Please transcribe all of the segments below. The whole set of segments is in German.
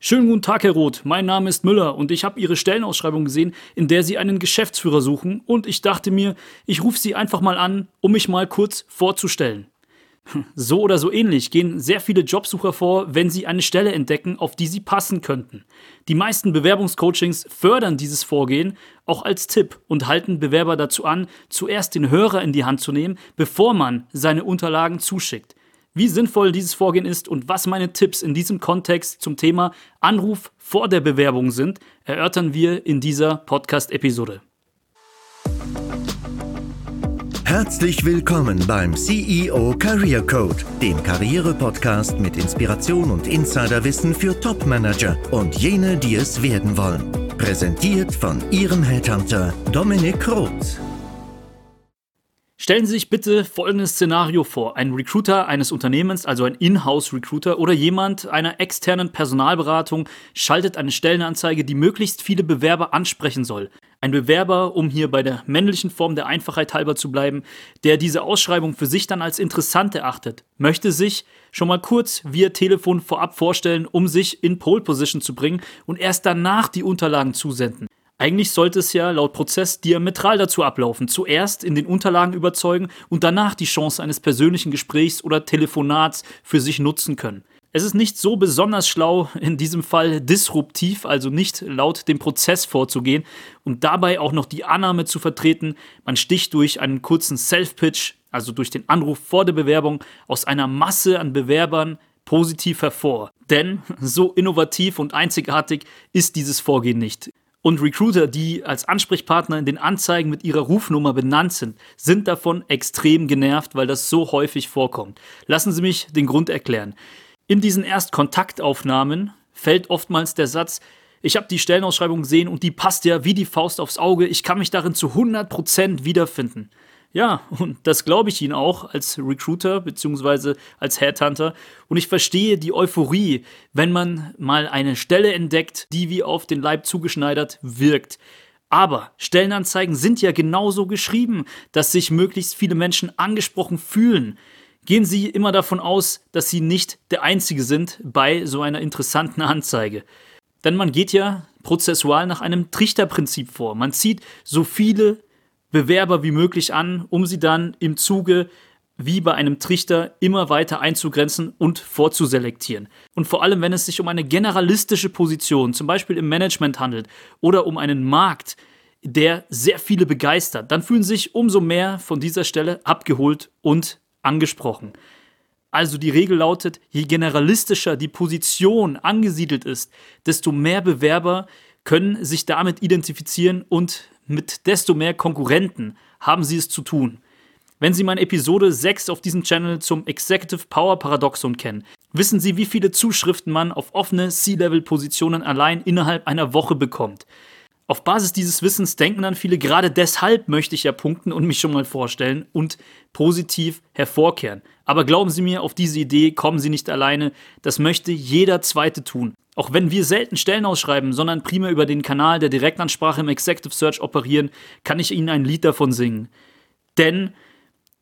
Schönen guten Tag, Herr Roth. Mein Name ist Müller und ich habe Ihre Stellenausschreibung gesehen, in der Sie einen Geschäftsführer suchen und ich dachte mir, ich rufe Sie einfach mal an, um mich mal kurz vorzustellen. So oder so ähnlich gehen sehr viele Jobsucher vor, wenn sie eine Stelle entdecken, auf die sie passen könnten. Die meisten Bewerbungscoachings fördern dieses Vorgehen auch als Tipp und halten Bewerber dazu an, zuerst den Hörer in die Hand zu nehmen, bevor man seine Unterlagen zuschickt. Wie sinnvoll dieses Vorgehen ist und was meine Tipps in diesem Kontext zum Thema Anruf vor der Bewerbung sind, erörtern wir in dieser Podcast-Episode. Herzlich willkommen beim CEO Career Code, dem Karriere-Podcast mit Inspiration und Insiderwissen für Topmanager und jene, die es werden wollen. Präsentiert von Ihrem Headhunter Dominik Roth. Stellen Sie sich bitte folgendes Szenario vor. Ein Recruiter eines Unternehmens, also ein Inhouse-Recruiter oder jemand einer externen Personalberatung schaltet eine Stellenanzeige, die möglichst viele Bewerber ansprechen soll. Ein Bewerber, um hier bei der männlichen Form der Einfachheit halber zu bleiben, der diese Ausschreibung für sich dann als interessant erachtet, möchte sich schon mal kurz via Telefon vorab vorstellen, um sich in Pole Position zu bringen und erst danach die Unterlagen zusenden. Eigentlich sollte es ja laut Prozess diametral dazu ablaufen. Zuerst in den Unterlagen überzeugen und danach die Chance eines persönlichen Gesprächs oder Telefonats für sich nutzen können. Es ist nicht so besonders schlau, in diesem Fall disruptiv, also nicht laut dem Prozess vorzugehen und dabei auch noch die Annahme zu vertreten, man sticht durch einen kurzen Self-Pitch, also durch den Anruf vor der Bewerbung, aus einer Masse an Bewerbern positiv hervor. Denn so innovativ und einzigartig ist dieses Vorgehen nicht. Und Recruiter, die als Ansprechpartner in den Anzeigen mit ihrer Rufnummer benannt sind, sind davon extrem genervt, weil das so häufig vorkommt. Lassen Sie mich den Grund erklären. In diesen Erstkontaktaufnahmen fällt oftmals der Satz, ich habe die Stellenausschreibung gesehen und die passt ja wie die Faust aufs Auge, ich kann mich darin zu 100% wiederfinden. Ja, und das glaube ich Ihnen auch als Recruiter bzw. als Headhunter. Und ich verstehe die Euphorie, wenn man mal eine Stelle entdeckt, die wie auf den Leib zugeschneidert wirkt. Aber Stellenanzeigen sind ja genauso geschrieben, dass sich möglichst viele Menschen angesprochen fühlen. Gehen Sie immer davon aus, dass Sie nicht der Einzige sind bei so einer interessanten Anzeige. Denn man geht ja prozessual nach einem Trichterprinzip vor. Man zieht so viele Bewerber wie möglich an, um sie dann im Zuge wie bei einem Trichter immer weiter einzugrenzen und vorzuselektieren. Und vor allem, wenn es sich um eine generalistische Position, zum Beispiel im Management handelt oder um einen Markt, der sehr viele begeistert, dann fühlen sich umso mehr von dieser Stelle abgeholt und angesprochen. Also die Regel lautet, je generalistischer die Position angesiedelt ist, desto mehr Bewerber können sich damit identifizieren und mit desto mehr Konkurrenten haben sie es zu tun. Wenn Sie meine Episode 6 auf diesem Channel zum Executive Power Paradoxon kennen, wissen Sie, wie viele Zuschriften man auf offene C-Level-Positionen allein innerhalb einer Woche bekommt. Auf Basis dieses Wissens denken dann viele, gerade deshalb möchte ich ja punkten und mich schon mal vorstellen und positiv hervorkehren. Aber glauben Sie mir, auf diese Idee kommen Sie nicht alleine. Das möchte jeder Zweite tun. Auch wenn wir selten Stellen ausschreiben, sondern primär über den Kanal der Direktansprache im Executive Search operieren, kann ich Ihnen ein Lied davon singen. Denn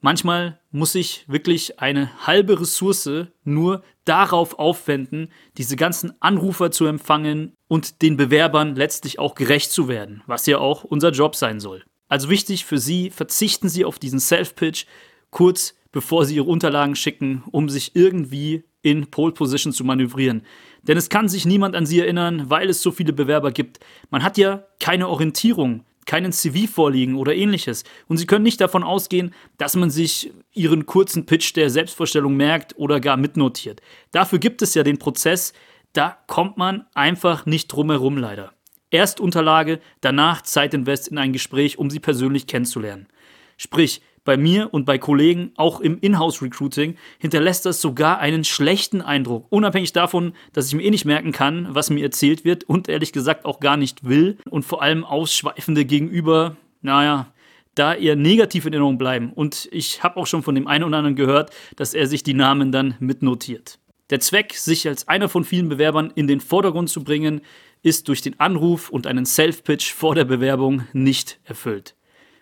manchmal muss ich wirklich eine halbe Ressource nur darauf aufwenden, diese ganzen Anrufer zu empfangen und den Bewerbern letztlich auch gerecht zu werden, was ja auch unser Job sein soll. Also wichtig für Sie, verzichten Sie auf diesen Self-Pitch kurz bevor Sie Ihre Unterlagen schicken, um sich irgendwie in Pole Position zu manövrieren. Denn es kann sich niemand an sie erinnern, weil es so viele Bewerber gibt. Man hat ja keine Orientierung, keinen CV vorliegen oder ähnliches. Und sie können nicht davon ausgehen, dass man sich ihren kurzen Pitch der Selbstvorstellung merkt oder gar mitnotiert. Dafür gibt es ja den Prozess, da kommt man einfach nicht drum herum leider. Erst Unterlage, danach Zeitinvest in ein Gespräch, um sie persönlich kennenzulernen. Sprich, bei mir und bei Kollegen, auch im Inhouse-Recruiting, hinterlässt das sogar einen schlechten Eindruck. Unabhängig davon, dass ich mir eh nicht merken kann, was mir erzählt wird und ehrlich gesagt auch gar nicht will und vor allem Ausschweifende gegenüber, naja, da eher negativ in Erinnerung bleiben. Und ich habe auch schon von dem einen oder anderen gehört, dass er sich die Namen dann mitnotiert. Der Zweck, sich als einer von vielen Bewerbern in den Vordergrund zu bringen, ist durch den Anruf und einen Self-Pitch vor der Bewerbung nicht erfüllt.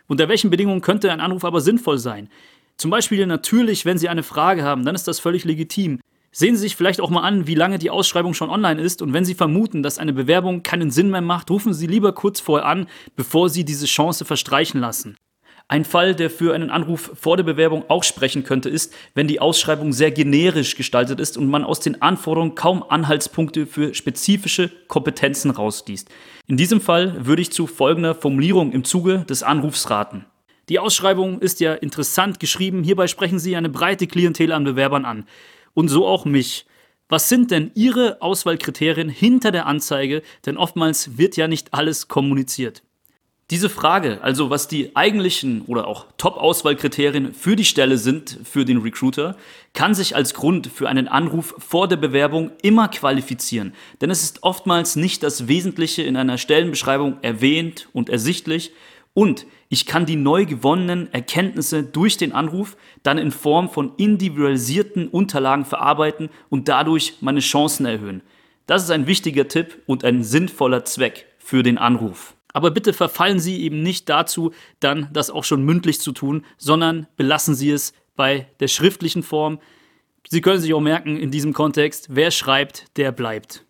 Unter welchen Bedingungen könnte ein Anruf aber sinnvoll sein? Zum Beispiel natürlich, wenn Sie eine Frage haben, dann ist das völlig legitim. Sehen Sie sich vielleicht auch mal an, wie lange die Ausschreibung schon online ist und wenn Sie vermuten, dass eine Bewerbung keinen Sinn mehr macht, rufen Sie lieber kurz vorher an, bevor Sie diese Chance verstreichen lassen. Ein Fall, der für einen Anruf vor der Bewerbung auch sprechen könnte, ist, wenn die Ausschreibung sehr generisch gestaltet ist und man aus den Anforderungen kaum Anhaltspunkte für spezifische Kompetenzen rausliest. In diesem Fall würde ich zu folgender Formulierung im Zuge des Anrufs raten. Die Ausschreibung ist ja interessant geschrieben, hierbei sprechen Sie eine breite Klientel an Bewerbern an und so auch mich. Was sind denn Ihre Auswahlkriterien hinter der Anzeige? Denn oftmals wird ja nicht alles kommuniziert. Diese Frage, also was die eigentlichen oder auch Top-Auswahlkriterien für die Stelle sind für den Recruiter, kann sich als Grund für einen Anruf vor der Bewerbung immer qualifizieren. Denn es ist oftmals nicht das Wesentliche in einer Stellenbeschreibung erwähnt und ersichtlich, und ich kann die neu gewonnenen Erkenntnisse durch den Anruf dann in Form von individualisierten Unterlagen verarbeiten und dadurch meine Chancen erhöhen. Das ist ein wichtiger Tipp und ein sinnvoller Zweck für den Anruf. Aber bitte verfallen Sie eben nicht dazu, dann das auch schon mündlich zu tun, sondern belassen Sie es bei der schriftlichen Form. Sie können sich auch merken in diesem Kontext, wer schreibt, der bleibt.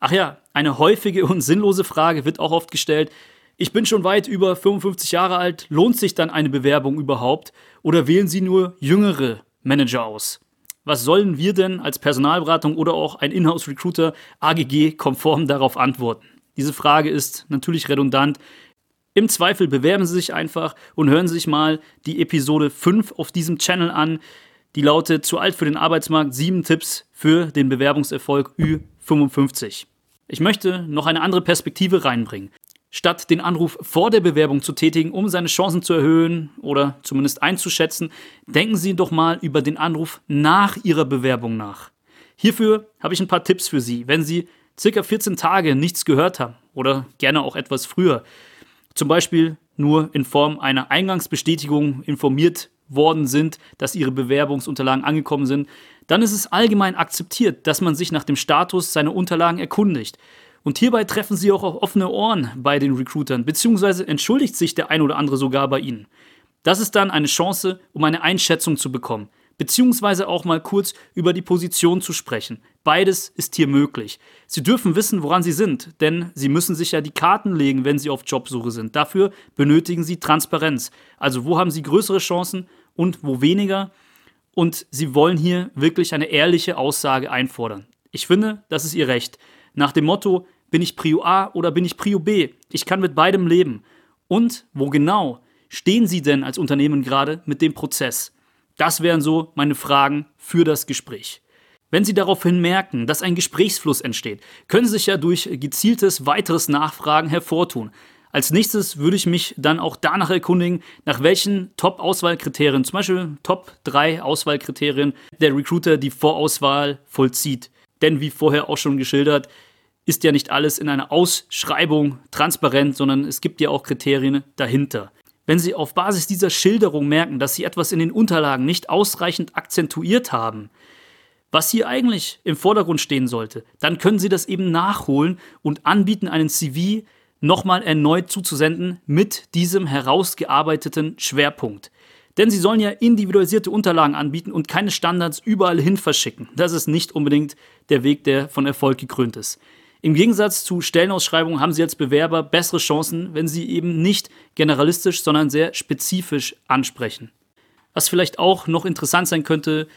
Ach ja, eine häufige und sinnlose Frage wird auch oft gestellt, ich bin schon weit über 55 Jahre alt, lohnt sich dann eine Bewerbung überhaupt oder wählen Sie nur jüngere Manager aus? Was sollen wir denn als Personalberatung oder auch ein Inhouse-Recruiter AGG-konform darauf antworten? Diese Frage ist natürlich redundant. Im Zweifel bewerben Sie sich einfach und hören Sie sich mal die Episode 5 auf diesem Channel an. Die lautet Zu alt für den Arbeitsmarkt, 7 Tipps für den Bewerbungserfolg Ü55. Ich möchte noch eine andere Perspektive reinbringen. Statt den Anruf vor der Bewerbung zu tätigen, um seine Chancen zu erhöhen oder zumindest einzuschätzen, denken Sie doch mal über den Anruf nach Ihrer Bewerbung nach. Hierfür habe ich ein paar Tipps für Sie, wenn Sie circa 14 Tage nichts gehört haben oder gerne auch etwas früher, zum Beispiel nur in Form einer Eingangsbestätigung informiert worden sind, dass Ihre Bewerbungsunterlagen angekommen sind, dann ist es allgemein akzeptiert, dass man sich nach dem Status seiner Unterlagen erkundigt. Und hierbei treffen sie auch auf offene Ohren bei den Recruitern, beziehungsweise entschuldigt sich der ein oder andere sogar bei ihnen. Das ist dann eine Chance, um eine Einschätzung zu bekommen, beziehungsweise auch mal kurz über die Position zu sprechen. Beides ist hier möglich. Sie dürfen wissen, woran Sie sind, denn Sie müssen sich ja die Karten legen, wenn Sie auf Jobsuche sind. Dafür benötigen Sie Transparenz. Also wo haben Sie größere Chancen und wo weniger? Und Sie wollen hier wirklich eine ehrliche Aussage einfordern. Ich finde, das ist Ihr Recht. Nach dem Motto, bin ich Prio A oder bin ich Prio B? Ich kann mit beidem leben. Und wo genau stehen Sie denn als Unternehmen gerade mit dem Prozess? Das wären so meine Fragen für das Gespräch. Wenn Sie daraufhin merken, dass ein Gesprächsfluss entsteht, können Sie sich ja durch gezieltes weiteres Nachfragen hervortun. Als nächstes würde ich mich dann auch danach erkundigen, nach welchen Top-Auswahlkriterien, zum Beispiel Top 3 Auswahlkriterien, der Recruiter die Vorauswahl vollzieht. Denn wie vorher auch schon geschildert, ist ja nicht alles in einer Ausschreibung transparent, sondern es gibt ja auch Kriterien dahinter. Wenn Sie auf Basis dieser Schilderung merken, dass Sie etwas in den Unterlagen nicht ausreichend akzentuiert haben, was hier eigentlich im Vordergrund stehen sollte, dann können Sie das eben nachholen und anbieten, einen CV nochmal erneut zuzusenden mit diesem herausgearbeiteten Schwerpunkt. Denn Sie sollen ja individualisierte Unterlagen anbieten und keine Standards überall hin verschicken. Das ist nicht unbedingt der Weg, der von Erfolg gekrönt ist. Im Gegensatz zu Stellenausschreibungen haben Sie als Bewerber bessere Chancen, wenn Sie eben nicht generalistisch, sondern sehr spezifisch ansprechen. Was vielleicht auch noch interessant sein könnte,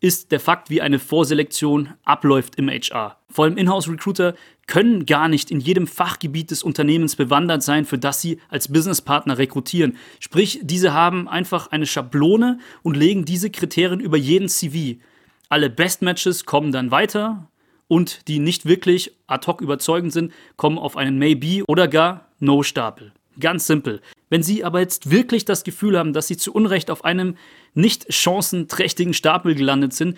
ist der Fakt, wie eine Vorselektion abläuft im HR. Vor allem Inhouse-Recruiter können gar nicht in jedem Fachgebiet des Unternehmens bewandert sein, für das sie als Businesspartner rekrutieren. Sprich, diese haben einfach eine Schablone und legen diese Kriterien über jeden CV. Alle Best Matches kommen dann weiter und die nicht wirklich ad hoc überzeugend sind, kommen auf einen Maybe oder gar No-Stapel. Ganz simpel. Wenn Sie aber jetzt wirklich das Gefühl haben, dass Sie zu Unrecht auf einem nicht chancenträchtigen Stapel gelandet sind,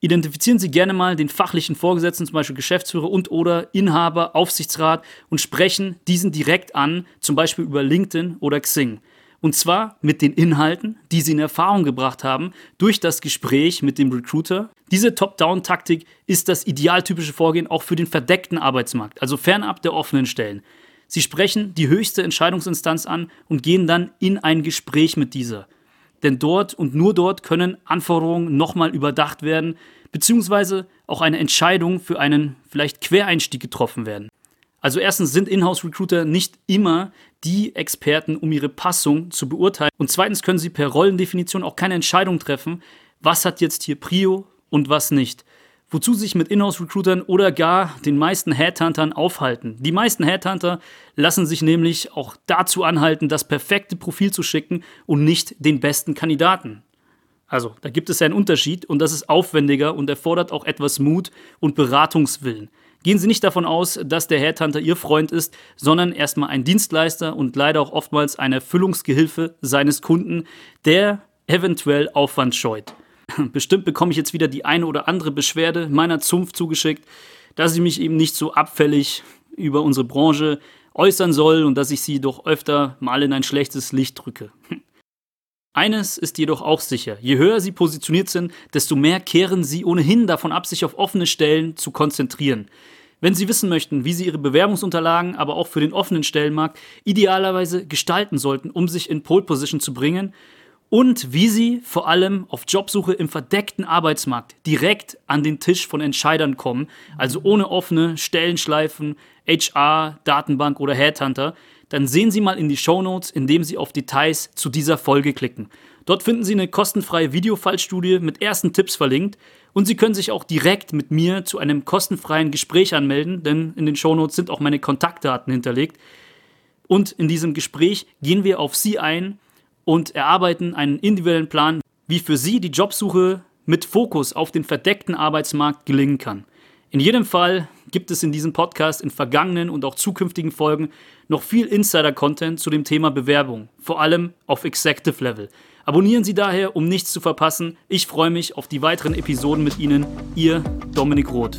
identifizieren Sie gerne mal den fachlichen Vorgesetzten, zum Beispiel Geschäftsführer und oder Inhaber, Aufsichtsrat und sprechen diesen direkt an, zum Beispiel über LinkedIn oder Xing. Und zwar mit den Inhalten, die sie in Erfahrung gebracht haben durch das Gespräch mit dem Recruiter. Diese Top-Down-Taktik ist das idealtypische Vorgehen auch für den verdeckten Arbeitsmarkt, also fernab der offenen Stellen. Sie sprechen die höchste Entscheidungsinstanz an und gehen dann in ein Gespräch mit dieser. denn dort und nur dort können Anforderungen nochmal überdacht werden, beziehungsweise auch eine Entscheidung für einen vielleicht Quereinstieg getroffen werden. Also erstens sind Inhouse-Recruiter nicht immer die Experten, um ihre Passung zu beurteilen. Und zweitens können sie per Rollendefinition auch keine Entscheidung treffen, was hat jetzt hier Prio und was nicht. Wozu sich mit Inhouse-Recruitern oder gar den meisten Headhuntern aufhalten. Die meisten Headhunter lassen sich nämlich auch dazu anhalten, das perfekte Profil zu schicken und nicht den besten Kandidaten. Also, da gibt es einen Unterschied und das ist aufwendiger und erfordert auch etwas Mut und Beratungswillen. Gehen Sie nicht davon aus, dass der Headhunter Ihr Freund ist, sondern erstmal ein Dienstleister und leider auch oftmals eine Erfüllungsgehilfe seines Kunden, der eventuell Aufwand scheut. Bestimmt bekomme ich jetzt wieder die eine oder andere Beschwerde meiner Zunft zugeschickt, dass ich mich eben nicht so abfällig über unsere Branche äußern soll und dass ich sie doch öfter mal in ein schlechtes Licht drücke. Eines ist jedoch auch sicher, je höher sie positioniert sind, desto mehr kehren sie ohnehin davon ab, sich auf offene Stellen zu konzentrieren. Wenn Sie wissen möchten, wie Sie Ihre Bewerbungsunterlagen, aber auch für den offenen Stellenmarkt idealerweise gestalten sollten, um sich in Pole Position zu bringen, und wie Sie vor allem auf Jobsuche im verdeckten Arbeitsmarkt direkt an den Tisch von Entscheidern kommen, also ohne offene Stellenschleifen, HR, Datenbank oder Headhunter, dann sehen Sie mal in die Show Notes, indem Sie auf Details zu dieser Folge klicken. Dort finden Sie eine kostenfreie Videofallstudie mit ersten Tipps verlinkt und Sie können sich auch direkt mit mir zu einem kostenfreien Gespräch anmelden, denn in den Show Notes sind auch meine Kontaktdaten hinterlegt. Und in diesem Gespräch gehen wir auf Sie ein und erarbeiten einen individuellen Plan, wie für Sie die Jobsuche mit Fokus auf den verdeckten Arbeitsmarkt gelingen kann. In jedem Fall gibt es in diesem Podcast in vergangenen und auch zukünftigen Folgen noch viel Insider-Content zu dem Thema Bewerbung, vor allem auf Executive Level. Abonnieren Sie daher, um nichts zu verpassen. Ich freue mich auf die weiteren Episoden mit Ihnen. Ihr Dominik Roth.